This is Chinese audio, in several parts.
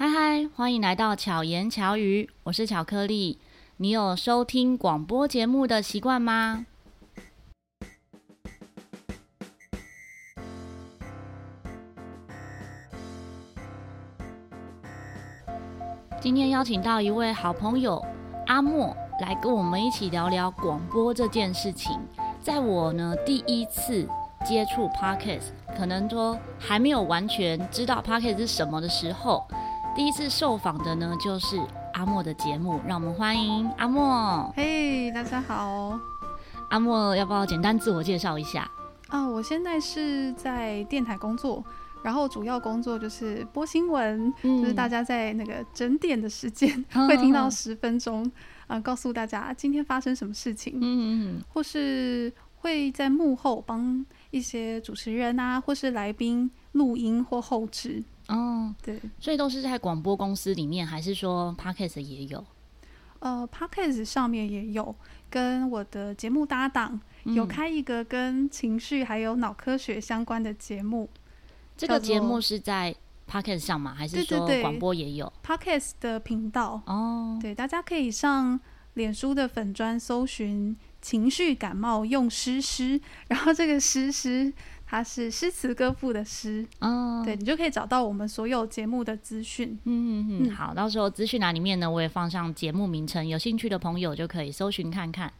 嗨嗨，欢迎来到巧言巧语，我是巧克力。你有收听广播节目的习惯吗？今天邀请到一位好朋友阿莫来跟我们一起聊聊广播这件事情。在我呢第一次接触 Podcast，可能说还没有完全知道 Podcast 是什么的时候。第一次受访的呢，就是阿莫的节目，让我们欢迎阿莫。嘿，hey, 大家好。阿莫，要不要简单自我介绍一下？啊，uh, 我现在是在电台工作，然后主要工作就是播新闻，嗯、就是大家在那个整点的时间 会听到十分钟，啊、呃，告诉大家今天发生什么事情，嗯嗯嗯，或是会在幕后帮一些主持人啊，或是来宾录音或后制。哦，对，所以都是在广播公司里面，还是说 Podcast 也有？呃，Podcast 上面也有，跟我的节目搭档、嗯、有开一个跟情绪还有脑科学相关的节目。这个节目是在 Podcast 上吗？还是说广播也有？Podcast 的频道哦，对，大家可以上脸书的粉砖搜寻“情绪感冒用诗诗”，然后这个诗诗。它是诗词歌赋的诗，哦，对，你就可以找到我们所有节目的资讯。嗯嗯嗯，好，到时候资讯栏里面呢，我也放上节目名称，有兴趣的朋友就可以搜寻看看。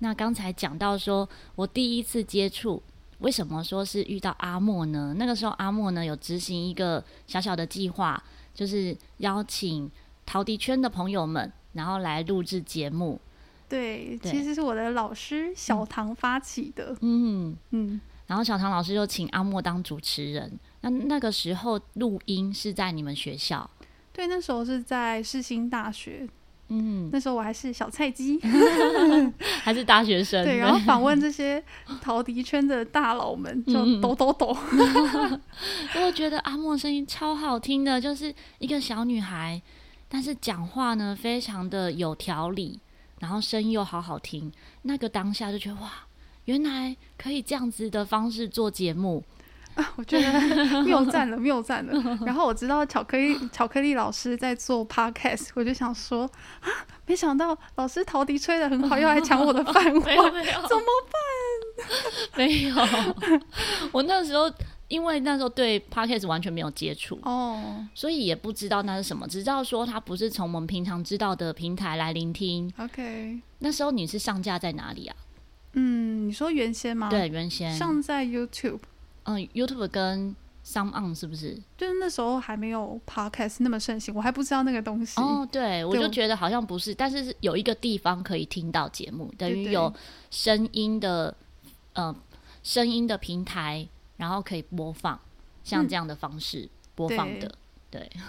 那刚才讲到说，我第一次接触，为什么说是遇到阿莫呢？那个时候阿莫呢有执行一个小小的计划，就是邀请陶笛圈的朋友们，然后来录制节目。对，对其实是我的老师小唐发起的。嗯嗯。嗯然后小唐老师就请阿莫当主持人。那那个时候录音是在你们学校？对，那时候是在世新大学。嗯，那时候我还是小菜鸡 还是大学生。对，然后访问 这些陶笛圈的大佬们，就抖抖抖。我觉得阿莫声音超好听的，就是一个小女孩，但是讲话呢非常的有条理，然后声音又好好听。那个当下就觉得哇。原来可以这样子的方式做节目啊！我觉得 谬赞了，谬赞了。然后我知道巧克力 巧克力老师在做 podcast，我就想说啊，没想到老师陶笛吹的很好，又来抢我的饭碗，怎么办？没有，我那时候因为那时候对 podcast 完全没有接触哦，所以也不知道那是什么，只知道说它不是从我们平常知道的平台来聆听。OK，那时候你是上架在哪里啊？嗯，你说原先吗？对，原先上在 YouTube。嗯，YouTube 跟 SoundOn 是不是？就是那时候还没有 Podcast 那么盛行，我还不知道那个东西。哦，对，我就觉得好像不是，但是有一个地方可以听到节目，等于有声音的，呃，声音的平台，然后可以播放，像这样的方式播放的。嗯、对，对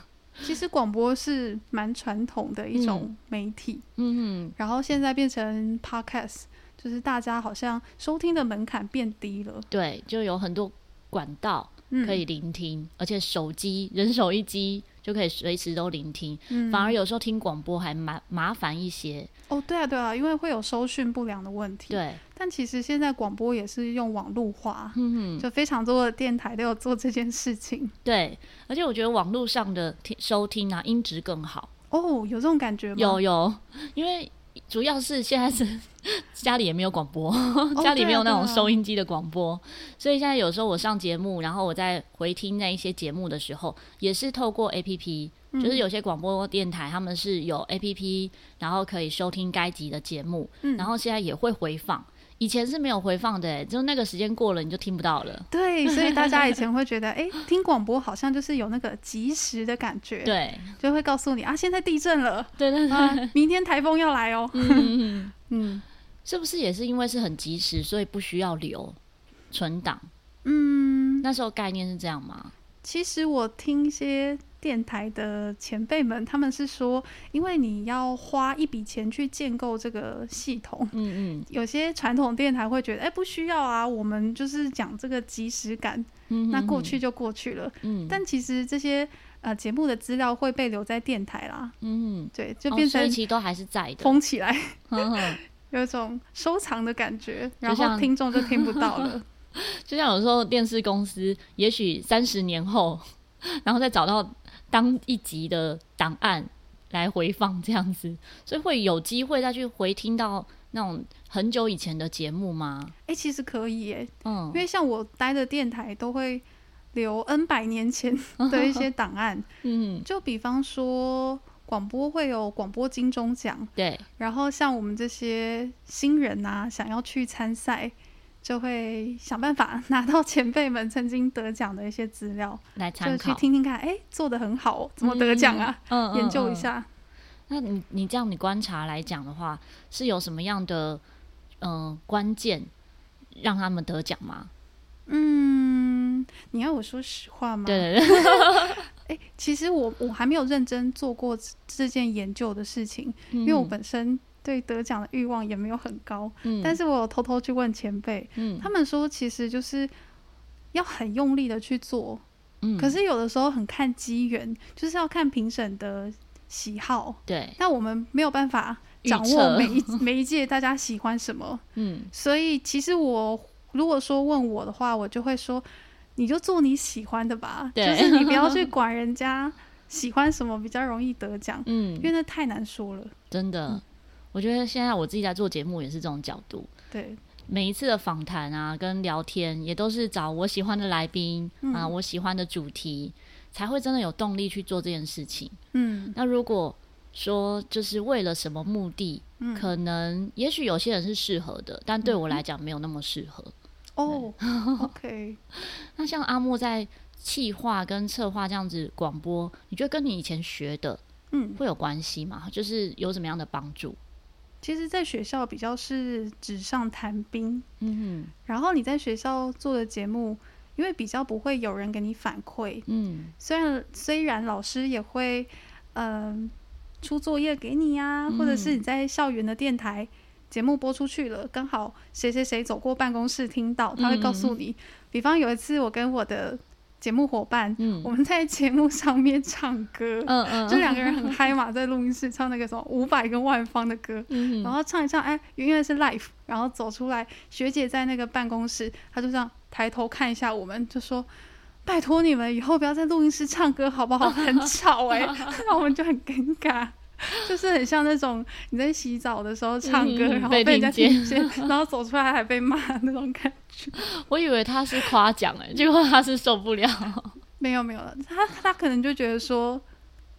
其实广播是蛮传统的一种媒体。嗯嗯，然后现在变成 Podcast。就是大家好像收听的门槛变低了，对，就有很多管道可以聆听，嗯、而且手机人手一机就可以随时都聆听，嗯、反而有时候听广播还蛮麻烦一些。哦，对啊，对啊，因为会有收讯不良的问题。对，但其实现在广播也是用网络化，嗯哼，就非常多的电台都有做这件事情。对，而且我觉得网络上的听收听啊，音质更好。哦，有这种感觉吗？有有，因为。主要是现在是 家里也没有广播，家里没有那种收音机的广播，哦啊啊、所以现在有时候我上节目，然后我在回听那一些节目的时候，也是透过 APP，、嗯、就是有些广播电台他们是有 APP，然后可以收听该集的节目，嗯、然后现在也会回放。以前是没有回放的，就那个时间过了你就听不到了。对，所以大家以前会觉得，哎、欸，听广播好像就是有那个及时的感觉。对，就会告诉你啊，现在地震了。对对对、啊，明天台风要来哦。嗯嗯 嗯，是不是也是因为是很及时，所以不需要留存档？嗯，那时候概念是这样吗？其实我听一些。电台的前辈们，他们是说，因为你要花一笔钱去建构这个系统，嗯嗯，有些传统电台会觉得，哎、欸，不需要啊，我们就是讲这个即时感，那过去就过去了，嗯，但其实这些呃节目的资料会被留在电台啦，嗯，对，就变成、哦、其实都还是在的，封起来，有一种收藏的感觉，然后听众就听不到了，就像有时候电视公司，也许三十年后，然后再找到。当一集的档案来回放这样子，所以会有机会再去回听到那种很久以前的节目吗？哎、欸，其实可以耶，嗯，因为像我待的电台都会留 N 百年前的一些档案，嗯，就比方说。广播会有广播金钟奖，对。然后像我们这些新人啊，想要去参赛，就会想办法 拿到前辈们曾经得奖的一些资料来参考，就去听听看，哎，做的很好，怎么得奖啊？嗯，研究一下。嗯嗯嗯、那你你这样你观察来讲的话，是有什么样的嗯、呃、关键让他们得奖吗？嗯，你要我说实话吗？对对对。欸、其实我我还没有认真做过这件研究的事情，嗯、因为我本身对得奖的欲望也没有很高。嗯、但是我有偷偷去问前辈，嗯、他们说其实就是要很用力的去做，嗯、可是有的时候很看机缘，就是要看评审的喜好。对，但我们没有办法掌握每一 每一届大家喜欢什么。嗯，所以其实我如果说问我的话，我就会说。你就做你喜欢的吧，就是你不要去 管人家喜欢什么，比较容易得奖。嗯，因为那太难说了。真的，嗯、我觉得现在我自己在做节目也是这种角度。对，每一次的访谈啊，跟聊天也都是找我喜欢的来宾、嗯、啊，我喜欢的主题，才会真的有动力去做这件事情。嗯，那如果说就是为了什么目的，嗯、可能也许有些人是适合的，但对我来讲没有那么适合。哦、oh，OK。那像阿莫在企划跟策划这样子广播，你觉得跟你以前学的，嗯，会有关系吗？嗯、就是有什么样的帮助？其实，在学校比较是纸上谈兵，嗯哼。然后你在学校做的节目，因为比较不会有人给你反馈，嗯。虽然虽然老师也会，嗯、呃，出作业给你呀、啊，或者是你在校园的电台。节目播出去了，刚好谁谁谁走过办公室听到，他会告诉你。嗯、比方有一次，我跟我的节目伙伴，嗯、我们在节目上面唱歌，嗯嗯，就两个人很嗨嘛，在录音室唱那个什么五百跟万方的歌，嗯、然后唱一唱，哎，原来是 life，然后走出来，学姐在那个办公室，她就这样抬头看一下我们，就说：“拜托你们以后不要在录音室唱歌，好不好？很吵哎、欸。”那我们就很尴尬。就是很像那种你在洗澡的时候唱歌，嗯、然后被人家听见，然后走出来还被骂那种感觉。我以为他是夸奖哎，结果他是受不了。没有没有，他他可能就觉得说，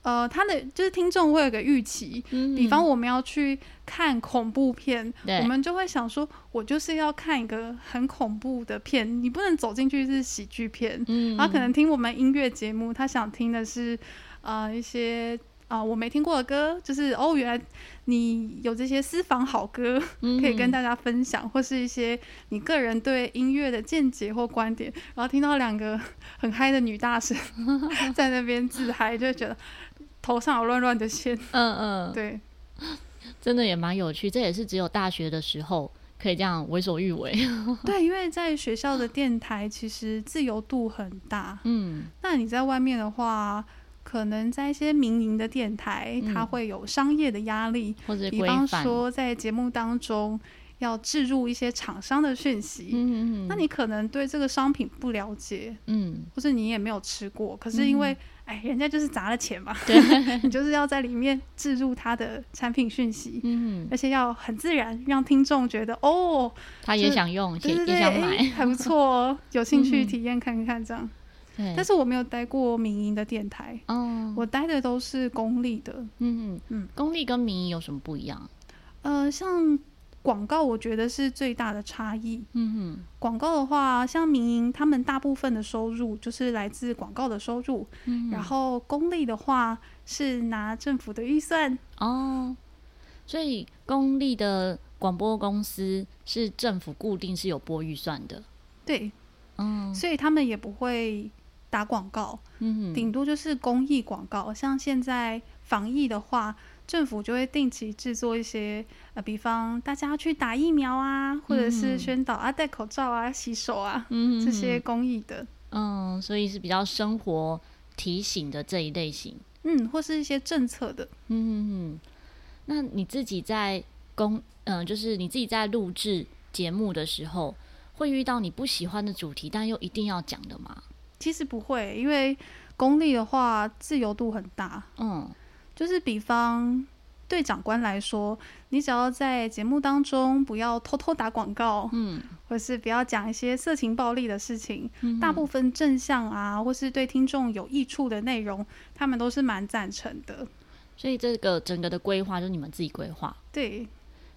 呃，他的就是听众会有个预期，嗯、比方我们要去看恐怖片，我们就会想说，我就是要看一个很恐怖的片，你不能走进去是喜剧片。嗯，他可能听我们音乐节目，他想听的是呃一些。啊、呃，我没听过的歌，就是哦，原来你有这些私房好歌可以跟大家分享，或是一些你个人对音乐的见解或观点。然后听到两个很嗨的女大神 在那边自嗨，就觉得头上有乱乱的线。嗯嗯，对，真的也蛮有趣。这也是只有大学的时候可以这样为所欲为。对，因为在学校的电台其实自由度很大。嗯，那你在外面的话。可能在一些民营的电台，嗯、它会有商业的压力，或者比方说在节目当中要置入一些厂商的讯息，嗯嗯嗯，那你可能对这个商品不了解，嗯，或是你也没有吃过，可是因为、嗯、哎，人家就是砸了钱嘛，对，你就是要在里面置入它的产品讯息，嗯，而且要很自然，让听众觉得哦，他也想用，对对对，也想买，哎、还不错哦，有兴趣体验看看这样。对但是我没有待过民营的电台，哦，我待的都是公立的。嗯嗯，嗯公立跟民营有什么不一样？呃，像广告，我觉得是最大的差异。嗯哼，广告的话，像民营，他们大部分的收入就是来自广告的收入。嗯，然后公立的话是拿政府的预算。哦，所以公立的广播公司是政府固定是有拨预算的。对，嗯，所以他们也不会。打广告，嗯，顶多就是公益广告。像现在防疫的话，政府就会定期制作一些，呃，比方大家去打疫苗啊，或者是宣导啊，戴口罩啊，洗手啊，嗯，这些公益的。嗯，所以是比较生活提醒的这一类型。嗯，或是一些政策的。嗯。那你自己在公，嗯、呃，就是你自己在录制节目的时候，会遇到你不喜欢的主题，但又一定要讲的吗？其实不会，因为公立的话，自由度很大。嗯，就是比方对长官来说，你只要在节目当中不要偷偷打广告，嗯，或是不要讲一些色情暴力的事情，嗯，大部分正向啊，或是对听众有益处的内容，他们都是蛮赞成的。所以这个整个的规划就是你们自己规划。对，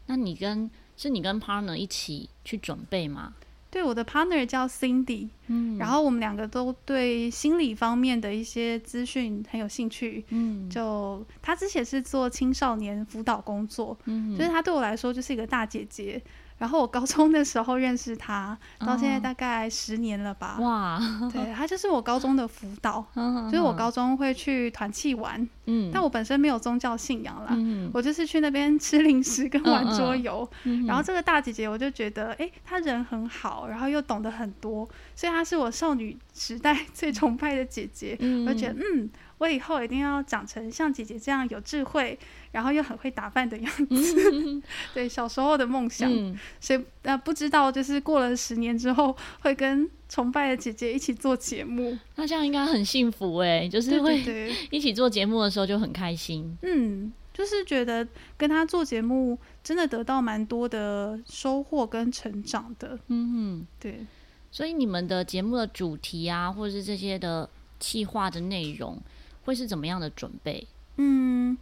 那你跟是你跟 partner 一起去准备吗？对，我的 partner 叫 Cindy，嗯，然后我们两个都对心理方面的一些资讯很有兴趣，嗯，就她之前是做青少年辅导工作，嗯，就是她对我来说就是一个大姐姐。然后我高中的时候认识他，到现在大概十年了吧。哇，对，他就是我高中的辅导，就是我高中会去团契玩，嗯，但我本身没有宗教信仰啦，嗯，我就是去那边吃零食跟玩桌游。然后这个大姐姐，我就觉得，哎，她人很好，然后又懂得很多，所以她是我少女时代 最崇拜的姐姐。我就觉得，嗯。我以后一定要长成像姐姐这样有智慧，然后又很会打扮的样子。嗯、对，小时候的梦想。嗯、所以呃，不知道就是过了十年之后，会跟崇拜的姐姐一起做节目。那这样应该很幸福哎，就是会 一起做节目的时候就很开心。嗯，就是觉得跟他做节目真的得到蛮多的收获跟成长的。嗯嗯，对。所以你们的节目的主题啊，或者是这些的企划的内容。会是怎么样的准备？嗯，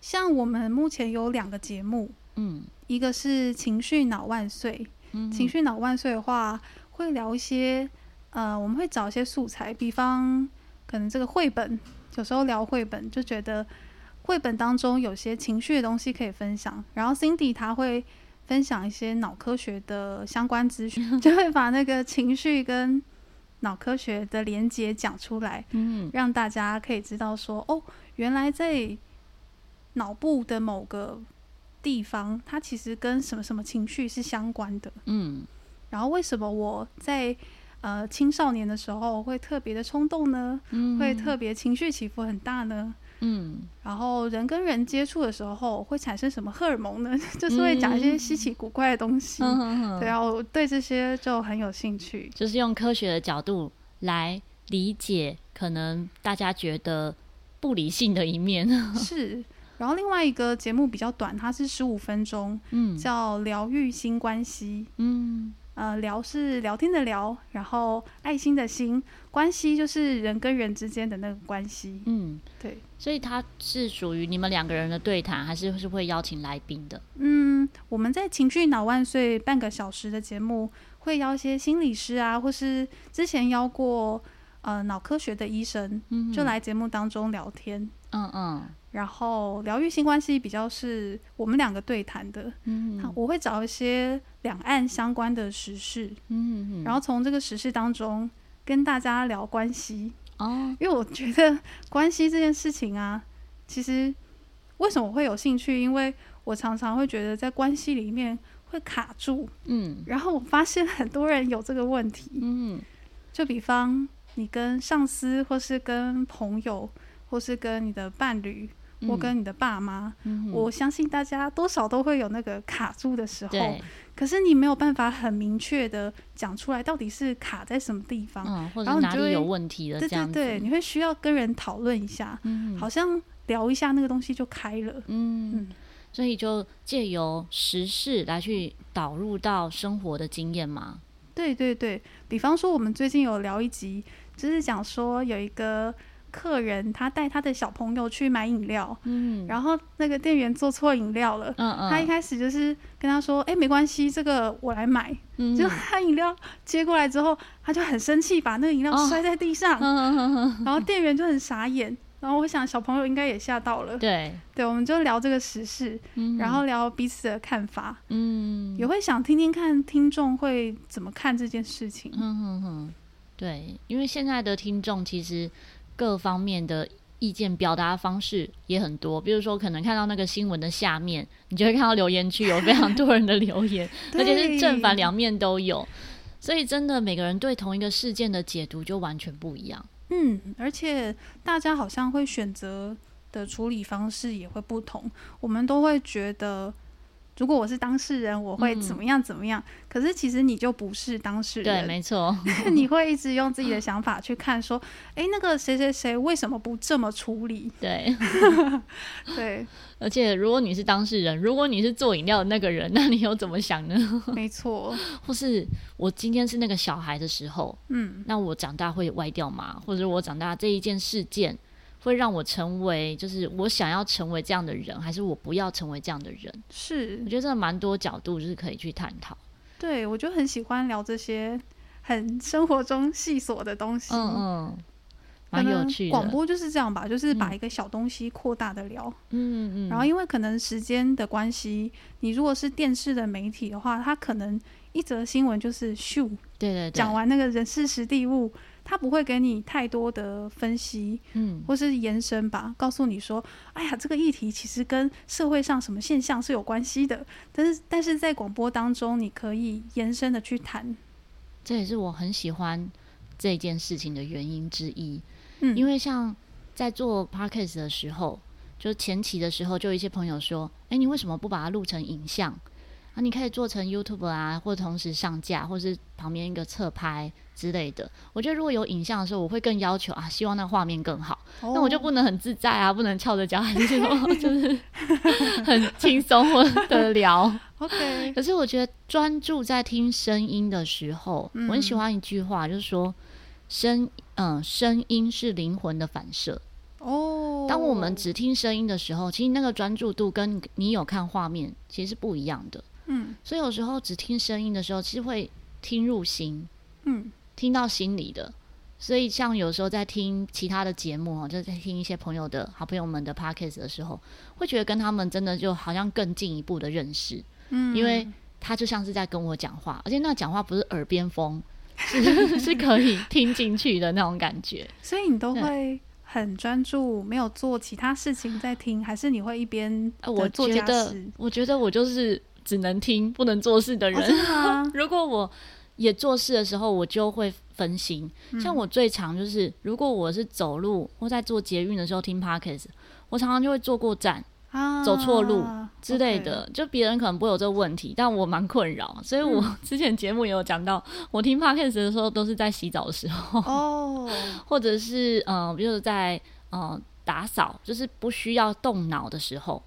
像我们目前有两个节目，嗯，一个是情绪脑万岁，嗯，情绪脑万岁的话会聊一些，呃，我们会找一些素材，比方可能这个绘本，有时候聊绘本就觉得绘本当中有些情绪的东西可以分享，然后 Cindy 他会分享一些脑科学的相关资讯，就会把那个情绪跟脑科学的连接讲出来，嗯，让大家可以知道说，哦，原来在脑部的某个地方，它其实跟什么什么情绪是相关的，嗯。然后为什么我在呃青少年的时候会特别的冲动呢？嗯，会特别情绪起伏很大呢？嗯，然后人跟人接触的时候会产生什么荷尔蒙呢？就是会讲一些稀奇古怪的东西。嗯、对啊，我对这些就很有兴趣。就是用科学的角度来理解可能大家觉得不理性的一面。是，然后另外一个节目比较短，它是十五分钟，嗯，叫疗愈新关系，嗯。呃，聊是聊天的聊，然后爱心的心，关系就是人跟人之间的那个关系。嗯，对，所以它是属于你们两个人的对谈，还是是会邀请来宾的？嗯，我们在情绪脑万岁半个小时的节目，会邀一些心理师啊，或是之前邀过呃脑科学的医生，就来节目当中聊天。嗯嗯。然后疗愈性关系比较是我们两个对谈的，嗯。哼，我会找一些两岸相关的时事，嗯哼，然后从这个时事当中跟大家聊关系，哦，因为我觉得 关系这件事情啊，其实为什么我会有兴趣？因为我常常会觉得在关系里面会卡住，嗯，然后我发现很多人有这个问题，嗯，就比方你跟上司，或是跟朋友，或是跟你的伴侣。我跟你的爸妈，嗯、我相信大家多少都会有那个卡住的时候，可是你没有办法很明确的讲出来到底是卡在什么地方，嗯、或者哪里有问题的这样子。对对对，你会需要跟人讨论一下，嗯、好像聊一下那个东西就开了。嗯，嗯，所以就借由时事来去导入到生活的经验嘛。对对对，比方说我们最近有聊一集，就是讲说有一个。客人他带他的小朋友去买饮料，嗯，然后那个店员做错饮料了，嗯嗯，他一开始就是跟他说，哎、欸，没关系，这个我来买，嗯，就他饮料接过来之后，他就很生气，把那个饮料摔在地上，哦、然后店员就很傻眼，然后我想小朋友应该也吓到了，对，对，我们就聊这个时事，嗯、然后聊彼此的看法，嗯，也会想听听看听众会怎么看这件事情，嗯哼哼，对，因为现在的听众其实。各方面的意见表达方式也很多，比如说可能看到那个新闻的下面，你就会看到留言区有非常多人的留言，而且是正反两面都有，所以真的每个人对同一个事件的解读就完全不一样。嗯，而且大家好像会选择的处理方式也会不同，我们都会觉得如果我是当事人，我会怎么样怎么样。嗯、可是其实你就不是当事人，对，没错。你会一直用自己的想法去看，说，哎、欸，那个谁谁谁为什么不这么处理？对，对。而且如果你是当事人，如果你是做饮料的那个人，那你又怎么想呢？没错。或是我今天是那个小孩的时候，嗯，那我长大会歪掉吗？或者我长大这一件事件，会让我成为，就是我想要成为这样的人，还是我不要成为这样的人？是，我觉得真的蛮多角度，就是可以去探讨。对，我就很喜欢聊这些很生活中细琐的东西。嗯嗯，蛮有趣的。广播就是这样吧，就是把一个小东西扩大的聊。嗯嗯。然后因为可能时间的关系，你如果是电视的媒体的话，它可能一则新闻就是咻，对对对，讲完那个人事时地物。他不会给你太多的分析，嗯，或是延伸吧，告诉你说，哎呀，这个议题其实跟社会上什么现象是有关系的。但是，但是在广播当中，你可以延伸的去谈。这也是我很喜欢这件事情的原因之一。嗯，因为像在做 podcast 的时候，就前期的时候，就有一些朋友说，哎，你为什么不把它录成影像？啊，你可以做成 YouTube 啊，或同时上架，或是旁边一个侧拍。之类的，我觉得如果有影像的时候，我会更要求啊，希望那画面更好。那、oh. 我就不能很自在啊，不能翘着脚，还是说就是 很轻松的聊。OK。可是我觉得专注在听声音的时候，嗯、我很喜欢一句话，就是说声嗯声音是灵魂的反射。哦。Oh. 当我们只听声音的时候，其实那个专注度跟你有看画面其实是不一样的。嗯。所以有时候只听声音的时候，其实会听入心。嗯。听到心里的，所以像有时候在听其他的节目，就在听一些朋友的好朋友们的 podcast 的时候，会觉得跟他们真的就好像更进一步的认识，嗯，因为他就像是在跟我讲话，而且那讲话不是耳边风，是 是可以听进去的那种感觉。所以你都会很专注，没有做其他事情在听，还是你会一边我做家事？我觉得我就是只能听不能做事的人。哦、如果我也做事的时候，我就会分心。嗯、像我最常就是，如果我是走路或在做捷运的时候听 Podcast，我常常就会坐过站、啊、走错路之类的。就别人可能不会有这个问题，但我蛮困扰。所以我 之前节目也有讲到，嗯、我听 Podcast 的时候都是在洗澡的时候，哦，或者是嗯、呃，比如在嗯、呃、打扫，就是不需要动脑的时候，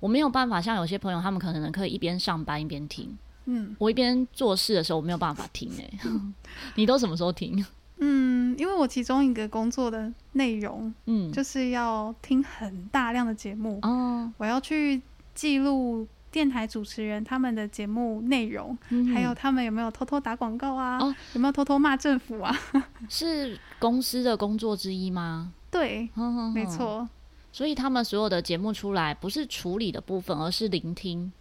我没有办法像有些朋友，他们可能可以一边上班一边听。嗯，我一边做事的时候，我没有办法听诶、欸。你都什么时候听？嗯，因为我其中一个工作的内容，嗯，就是要听很大量的节目哦。我要去记录电台主持人他们的节目内容，嗯、还有他们有没有偷偷打广告啊？哦、有没有偷偷骂政府啊？是公司的工作之一吗？对，没错。所以他们所有的节目出来，不是处理的部分，而是聆听。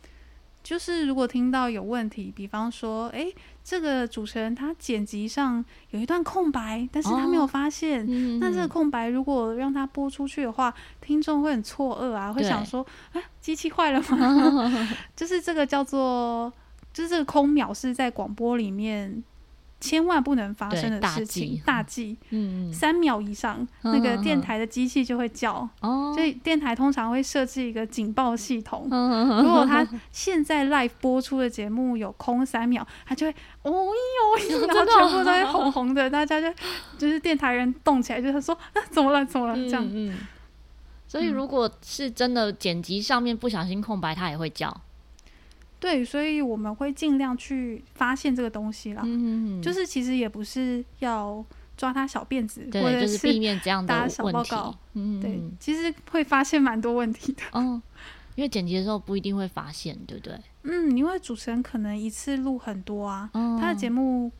就是如果听到有问题，比方说，哎，这个主持人他剪辑上有一段空白，但是他没有发现，哦嗯、那这个空白如果让他播出去的话，听众会很错愕啊，会想说，哎对，机器坏了吗？就是这个叫做，就是这个空秒是在广播里面。千万不能发生的事情，大忌。嗯，三秒以上，嗯、那个电台的机器就会叫。哦，所以电台通常会设置一个警报系统。嗯、如果他现在 live 播出的节目有空三秒，他就会哦哟哟，然后全部都会红红的，大家就就是电台人动起来，就是说啊，怎么了，怎么了？这样。嗯，嗯，所以如果是真的剪辑上面不小心空白，它也会叫。对，所以我们会尽量去发现这个东西啦。嗯就是其实也不是要抓他小辫子，对，或者是避免这样的问题。小报告。对，其实会发现蛮多问题的。哦，因为剪辑的时候不一定会发现，对不对？嗯，因为主持人可能一次录很多啊，哦、他的节目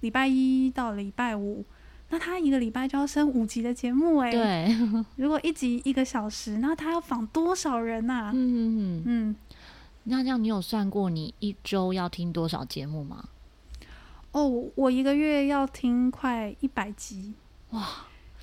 礼拜一到礼拜五，那他一个礼拜就要升五集的节目哎。对，如果一集一个小时，那他要访多少人呐、啊？嗯嗯嗯。嗯那这样，你有算过你一周要听多少节目吗？哦，我一个月要听快一百集哇，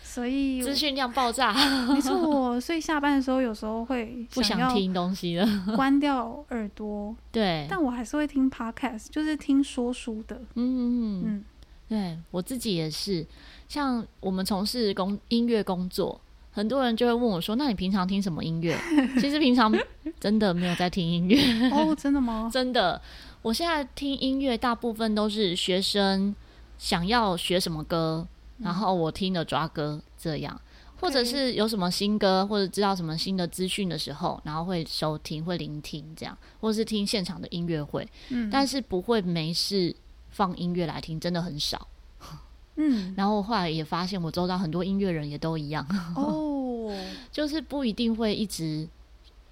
所以资讯量爆炸。没错，所以下班的时候有时候会不想听东西了，关掉耳朵。对，但我还是会听 podcast，就是听说书的。嗯嗯嗯，对我自己也是，像我们从事工音乐工作。很多人就会问我说：“那你平常听什么音乐？” 其实平常真的没有在听音乐。哦，真的吗？真的，我现在听音乐大部分都是学生想要学什么歌，嗯、然后我听的抓歌这样，或者是有什么新歌或者知道什么新的资讯的时候，然后会收听会聆听这样，或者是听现场的音乐会。嗯，但是不会没事放音乐来听，真的很少。嗯，然后后来也发现，我周遭很多音乐人也都一样哦，就是不一定会一直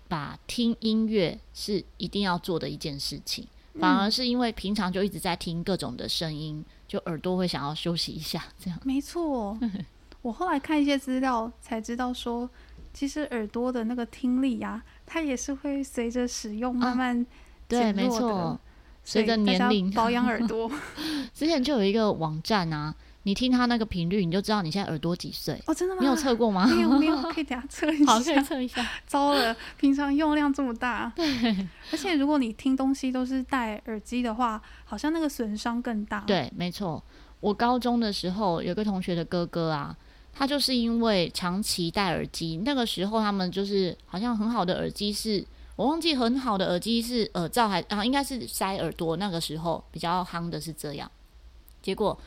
把听音乐是一定要做的一件事情，嗯、反而是因为平常就一直在听各种的声音，就耳朵会想要休息一下，这样。没错，我后来看一些资料才知道说，其实耳朵的那个听力呀、啊，它也是会随着使用慢慢、啊、对，没错，随着年龄保养耳朵。之前就有一个网站啊。你听他那个频率，你就知道你现在耳朵几岁哦？真的吗？你有测过吗？没有，没有，可以等下测一下。好，可以测一下。糟了，平常用量这么大。对。而且如果你听东西都是戴耳机的话，好像那个损伤更大。对，没错。我高中的时候有个同学的哥哥啊，他就是因为长期戴耳机，那个时候他们就是好像很好的耳机是，我忘记很好的耳机是耳罩还啊，应该是塞耳朵。那个时候比较夯的是这样，结果。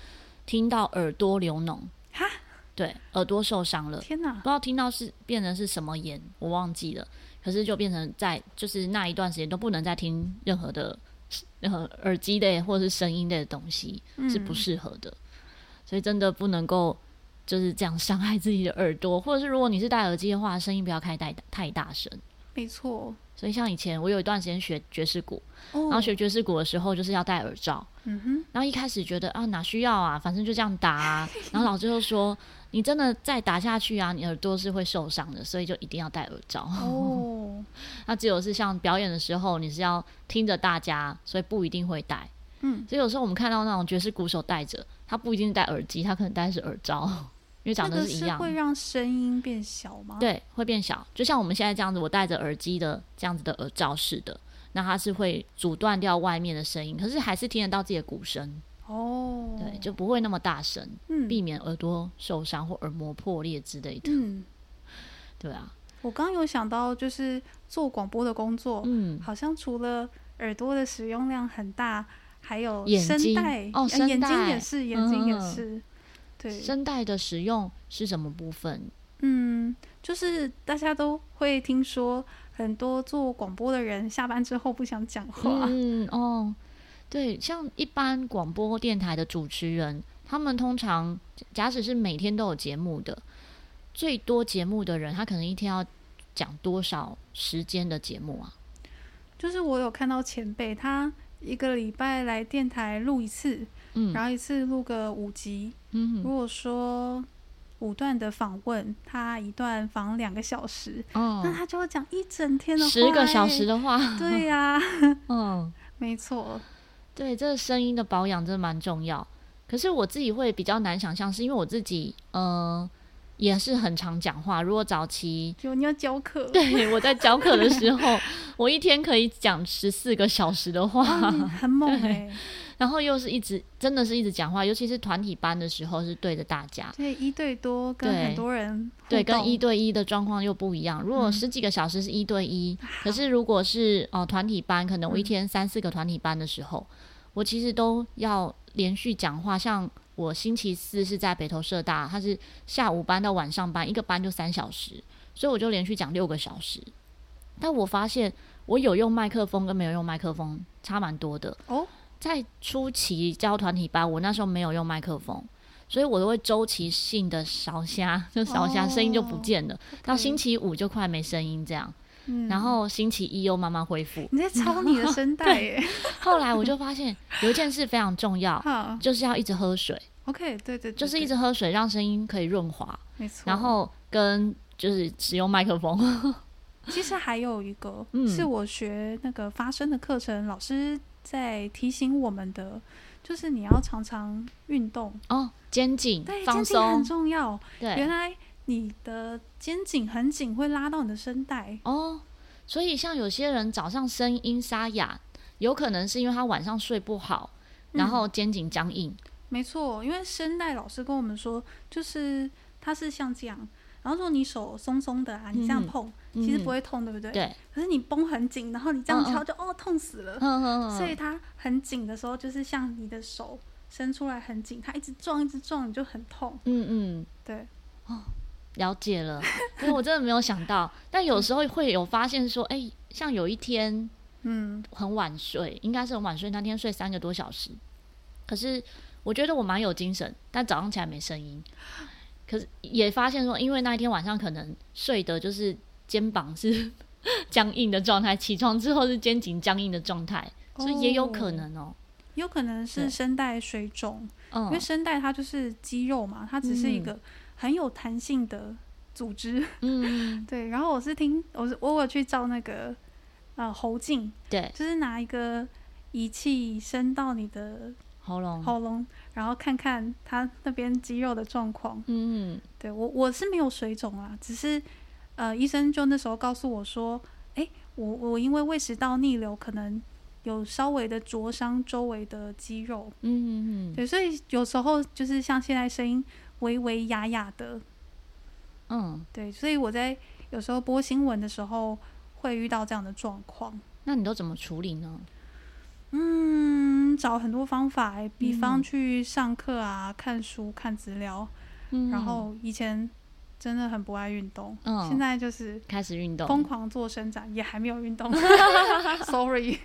听到耳朵流脓，哈，对，耳朵受伤了。天哪，不知道听到是变成是什么炎，我忘记了。可是就变成在就是那一段时间都不能再听任何的任何耳机类或者是声音类的东西，嗯、是不适合的。所以真的不能够就是这样伤害自己的耳朵，或者是如果你是戴耳机的话，声音不要开太太大声。没错。所以像以前我有一段时间学爵士鼓，哦、然后学爵士鼓的时候就是要戴耳罩。嗯哼，然后一开始觉得啊哪需要啊，反正就这样打啊。然后老师就说，你真的再打下去啊，你耳朵是会受伤的，所以就一定要戴耳罩。哦，那只有是像表演的时候，你是要听着大家，所以不一定会戴。嗯，所以有时候我们看到那种爵士鼓手戴着，他不一定戴耳机，他可能戴的是耳罩。因为长得是一样，会让声音变小吗？对，会变小，就像我们现在这样子，我戴着耳机的这样子的耳罩似的，那它是会阻断掉外面的声音，可是还是听得到自己的鼓声哦。对，就不会那么大声，嗯，避免耳朵受伤或耳膜破裂之类的。嗯，对啊。我刚刚有想到，就是做广播的工作，嗯，好像除了耳朵的使用量很大，还有声带哦，眼睛也是，眼睛也是。嗯对，声带的使用是什么部分？嗯，就是大家都会听说，很多做广播的人下班之后不想讲话。嗯哦，对，像一般广播电台的主持人，他们通常假使是每天都有节目的，最多节目的人，他可能一天要讲多少时间的节目啊？就是我有看到前辈，他一个礼拜来电台录一次。嗯，然后一次录个五集。嗯，如果说五段的访问，他一段访两个小时，哦，那他就会讲一整天的话，十个小时的话。对呀，啊，嗯，没错，对，这个声音的保养真的蛮重要。可是我自己会比较难想象，是因为我自己，嗯，呃，也是很常讲话。如果早期就你要教课，对，我在教课的时候，我一天可以讲十四个小时的话，啊，很猛欸。然后又是一直，真的是一直讲话，尤其是团体班的时候，是对着大家。对，一对多跟很多人对，对，跟一对一的状况又不一样。如果十几个小时是一对一，嗯、可是如果是哦团体班，可能我一天三四个团体班的时候，嗯、我其实都要连续讲话。像我星期四是在北投社大，他是下午班到晚上班，一个班就三小时，所以我就连续讲六个小时。但我发现我有用麦克风跟没有用麦克风差蛮多的哦。在初期教团体班，我那时候没有用麦克风，所以我都会周期性的少下，就少下，声音就不见了。Oh. 到星期五就快没声音这样，嗯、然后星期一又慢慢恢复。你在抄你的声带耶？后来我就发现有一件事非常重要，就是要一直喝水。OK，对对，对，对，就是一直喝水，让声音可以润滑。没错。然后跟就是使用麦克风。其实还有一个，嗯、是我学那个发声的课程老师。在提醒我们的，就是你要常常运动哦，肩颈对，放松肩颈很重要。对，原来你的肩颈很紧，会拉到你的声带哦。所以像有些人早上声音沙哑，有可能是因为他晚上睡不好，然后肩颈僵硬。嗯、没错，因为声带老师跟我们说，就是它是像这样，然后如果你手松松的啊，你这样碰，嗯、其实不会痛，对不对？对。可是你绷很紧，然后你这样敲就，哦痛死了。嗯嗯嗯。所以它很紧的时候，就是像你的手伸出来很紧，它一直撞一直撞，你就很痛。嗯嗯，对。哦，了解了。因为我真的没有想到，但有时候会有发现说，哎、欸，像有一天，嗯，很晚睡，应该是很晚睡，那天睡三个多小时，可是我觉得我蛮有精神，但早上起来没声音。可是也发现说，因为那一天晚上可能睡的就是肩膀是僵硬的状态，起床之后是肩颈僵硬的状态，所以也有可能哦、喔，有可能是声带水肿，因为声带它就是肌肉嘛，它只是一个很有弹性的组织，嗯，对。然后我是听，我是我有去照那个呃喉镜，对，就是拿一个仪器伸到你的。喉咙，喉咙，然后看看他那边肌肉的状况。嗯，对我我是没有水肿啊，只是呃，医生就那时候告诉我说，哎，我我因为胃食道逆流，可能有稍微的灼伤周围的肌肉。嗯嗯嗯，对，所以有时候就是像现在声音微微哑哑的。嗯，对，所以我在有时候播新闻的时候会遇到这样的状况。那你都怎么处理呢？嗯，找很多方法，比方去上课啊，嗯、看书、看资料，嗯、然后以前。真的很不爱运动，嗯，现在就是开始运动，疯狂做伸展，也还没有运动，sorry，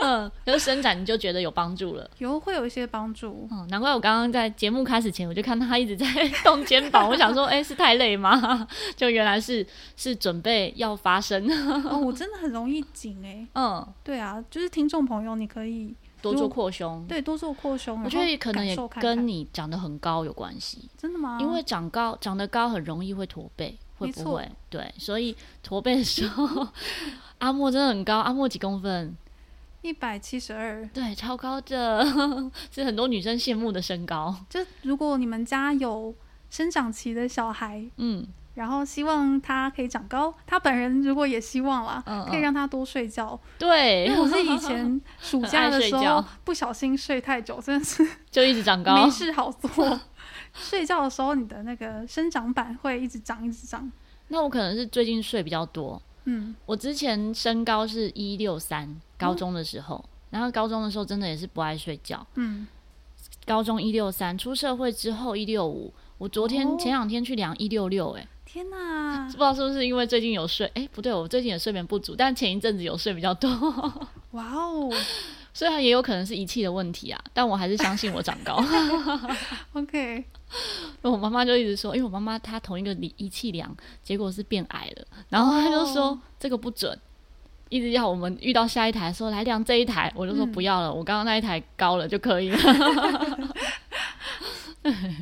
嗯，可是伸展你就觉得有帮助了，有会有一些帮助，嗯，难怪我刚刚在节目开始前我就看到他一直在动肩膀，我想说，哎、欸，是太累吗？就原来是是准备要发声，哦，我真的很容易紧哎、欸，嗯，对啊，就是听众朋友，你可以。多做扩胸，对，多做扩胸。我觉得可能也跟你长得很高有关系。真的吗？因为长高长得高很容易会驼背，会不会？对，所以驼背的时候，阿莫真的很高。阿莫几公分？一百七十二。对，超高的，是很多女生羡慕的身高。就如果你们家有生长期的小孩，嗯。然后希望他可以长高，他本人如果也希望啦，嗯嗯可以让他多睡觉。对，因为我是以前暑假 的时候不小心睡太久，真的是 就一直长高，没事好做。睡觉的时候，你的那个生长板会一直长，一直长。那我可能是最近睡比较多。嗯，我之前身高是一六三，高中的时候，嗯、然后高中的时候真的也是不爱睡觉。嗯，高中一六三，出社会之后一六五。我昨天、哦、前两天去量一六六，哎。天呐，不知道是不是因为最近有睡？哎、欸，不对，我最近也睡眠不足，但前一阵子有睡比较多。哇哦，虽然也有可能是仪器的问题啊，但我还是相信我长高。OK，我妈妈就一直说，因为我妈妈她同一个仪器量，结果是变矮了，然后她就说、oh. 这个不准，一直要我们遇到下一台说来量这一台，我就说不要了，嗯、我刚刚那一台高了就可以了。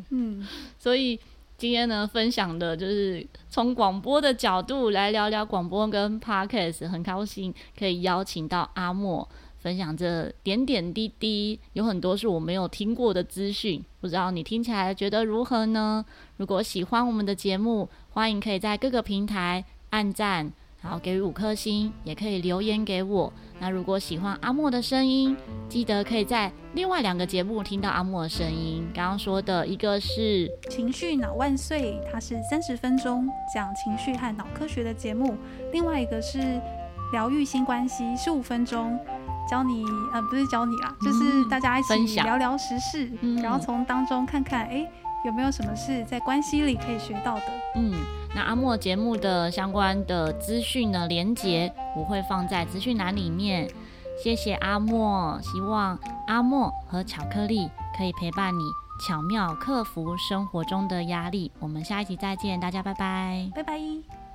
嗯，所以。今天呢，分享的就是从广播的角度来聊聊广播跟 Podcast，很高兴可以邀请到阿莫分享这点点滴滴，有很多是我没有听过的资讯，不知道你听起来觉得如何呢？如果喜欢我们的节目，欢迎可以在各个平台按赞。然后给予五颗星，也可以留言给我。那如果喜欢阿莫的声音，记得可以在另外两个节目听到阿莫的声音。刚刚说的一个是情绪脑万岁，它是三十分钟讲情绪和脑科学的节目；另外一个是疗愈新关系，十五分钟教你呃不是教你啦，就是大家一起聊聊时事，嗯、然后从当中看看哎有没有什么是在关系里可以学到的。嗯。那阿莫节目的相关的资讯呢，连接我会放在资讯栏里面。谢谢阿莫，希望阿莫和巧克力可以陪伴你，巧妙克服生活中的压力。我们下一集再见，大家拜拜，拜拜。